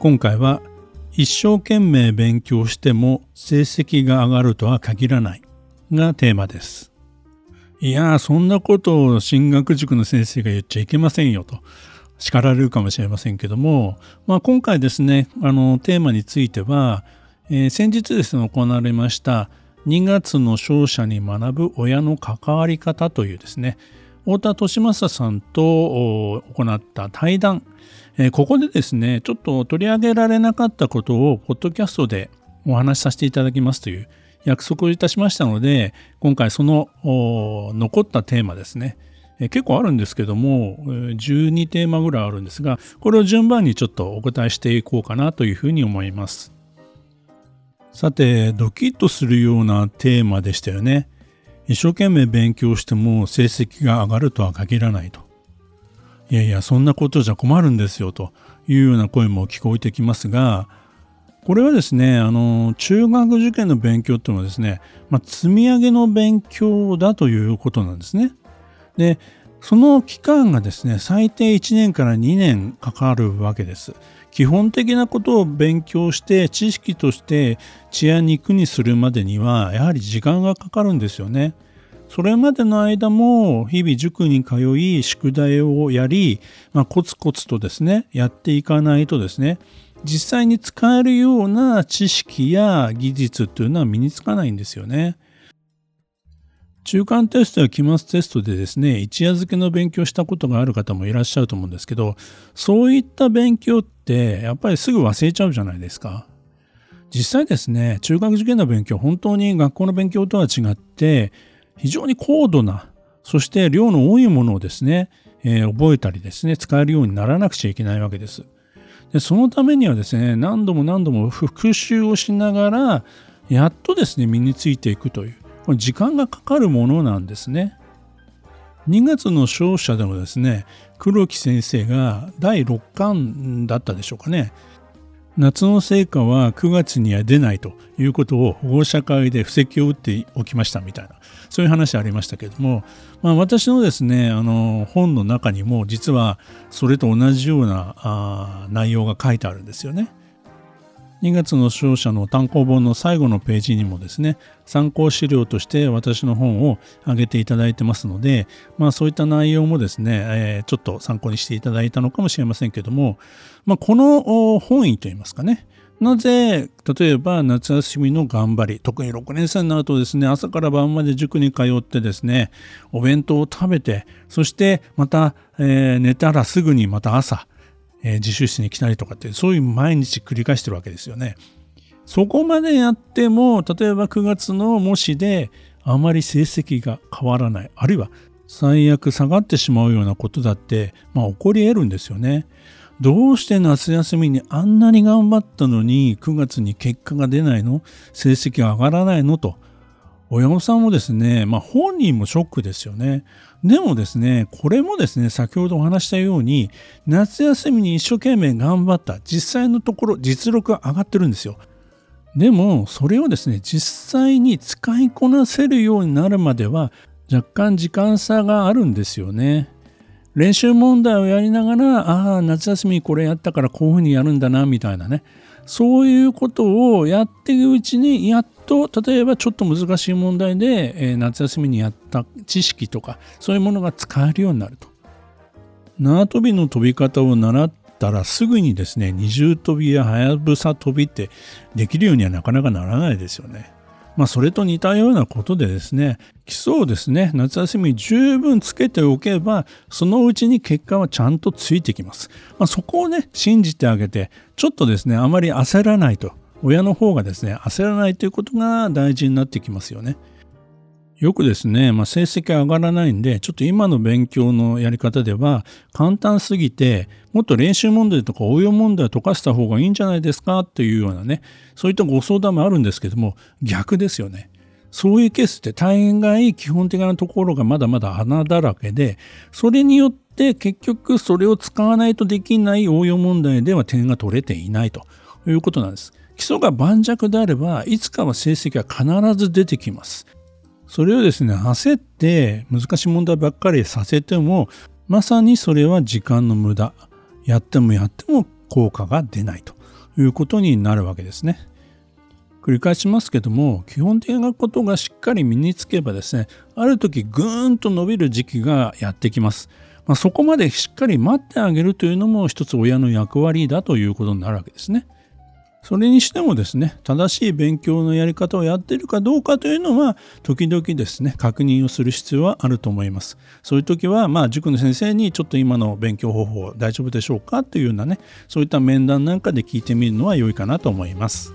今回は一生懸命勉強しても成績が上がるとは限らない。がテーマです。いやー、そんなことを進学塾の先生が言っちゃいけませんよと。叱られるかもしれませんけども、まあ、今回ですね、あのテーマについては、えー、先日ですね、行われました2月の勝者に学ぶ親の関わり方というですね、太田利正さんと行った対談、えここでですね、ちょっと取り上げられなかったことを、ポッドキャストでお話しさせていただきますという約束をいたしましたので、今回その残ったテーマですね、え結構あるんですけども、12テーマぐらいあるんですが、これを順番にちょっとお答えしていこうかなというふうに思います。さて、ドキッとするようなテーマでしたよね。一生懸命勉強しても成績が上がるとは限らないと。いやいや、そんなことじゃ困るんですよというような声も聞こえてきますが、これはですね、あの、中学受験の勉強っていうのはですね、まあ、積み上げの勉強だということなんですね。で、その期間がですね、最低1年から2年かかるわけです。基本的なことを勉強して知識として血や肉にするまでにはやはり時間がかかるんですよね。それまでの間も日々塾に通い宿題をやり、まあ、コツコツとですねやっていかないとですね実際に使えるような知識や技術というのは身につかないんですよね。中間テストや期末テストでですね一夜漬けの勉強したことがある方もいらっしゃると思うんですけどそういった勉強ってやっぱりすぐ忘れちゃうじゃないですか。実際ですね中学受験の勉強本当に学校の勉強とは違って非常に高度な、そして量の多いものをですね、えー、覚えたりですね、使えるようにならなくちゃいけないわけです。でそのためにはですね、何度も何度も復習をしながら、やっとですね、身についていくという、これ時間がかかるものなんですね。2月の勝者でもですね、黒木先生が第6巻だったでしょうかね、夏の成果は9月には出ないということを保護者会で布石を打っておきましたみたいなそういう話ありましたけれども、まあ、私のですねあの本の中にも実はそれと同じようなあ内容が書いてあるんですよね。2月の勝者の単行本の最後のページにもですね参考資料として私の本を上げていただいてますので、まあ、そういった内容もですね、ちょっと参考にしていただいたのかもしれませんけども、まあ、この本意といいますかねなぜ例えば夏休みの頑張り特に6年生になるとですね朝から晩まで塾に通ってですねお弁当を食べてそしてまた、えー、寝たらすぐにまた朝えー、自習室に来たりとかってそういう毎日繰り返してるわけですよね。そこまでやっても例えば9月の模試であまり成績が変わらないあるいは最悪下がってしまうようなことだって、まあ、起こり得るんですよね。どうして夏休みにあんなに頑張ったのに9月に結果が出ないの？成績が上がらないの？と親御さんもですね、まあ、本人もショックですよね。でもですね、これもですね、先ほどお話したように、夏休みに一生懸命頑張った、実際のところ実力が上がってるんですよ。でも、それをですね、実際に使いこなせるようになるまでは、若干時間差があるんですよね。練習問題をやりながら、ああ、夏休みこれやったからこういうふうにやるんだな、みたいなね。そういうことをやっていくうちに、やっと、例えばちょっと難しい問題で、えー、夏休みにやった知識とか、そういうものが使えるようになると。縄跳びの飛び方を習ったらすぐにですね、二重跳びやはやぶさ跳びってできるようにはなかなかならないですよね。まあ、それと似たようなことでですね、基礎をですね、夏休みに十分つけておけば、そのうちに結果はちゃんとついてきます。まあ、そこをね、信じてあげて、ちょっとですね、あまり焦らないと、親の方がですね、焦らないということが大事になってきますよね。よくですね、まあ、成績上がらないんで、ちょっと今の勉強のやり方では簡単すぎて、もっと練習問題とか応用問題を解かした方がいいんじゃないですかっていうようなね、そういったご相談もあるんですけども、逆ですよね。そういうケースって大概基本的なところがまだまだ穴だらけで、それによって結局それを使わないとできない応用問題では点が取れていないということなんです。基礎が盤石であれば、いつかは成績が必ず出てきます。それをですね、焦って難しい問題ばっかりさせても、まさにそれは時間の無駄。やってもやっても効果が出ないということになるわけですね。繰り返しますけども基本的なことがしっかり身につけばですねある時ぐーんと伸びる時期がやってきます、まあ、そこまでしっかり待ってあげるというのも一つ親の役割だということになるわけですねそれにしてもですね正しい勉強のやり方をやっているかどうかというのは時々ですね確認をする必要はあると思います。そういう時はまあ塾の先生にちょっと今の勉強方法大丈夫でしょうかというようなねそういった面談なんかで聞いてみるのは良いかなと思います。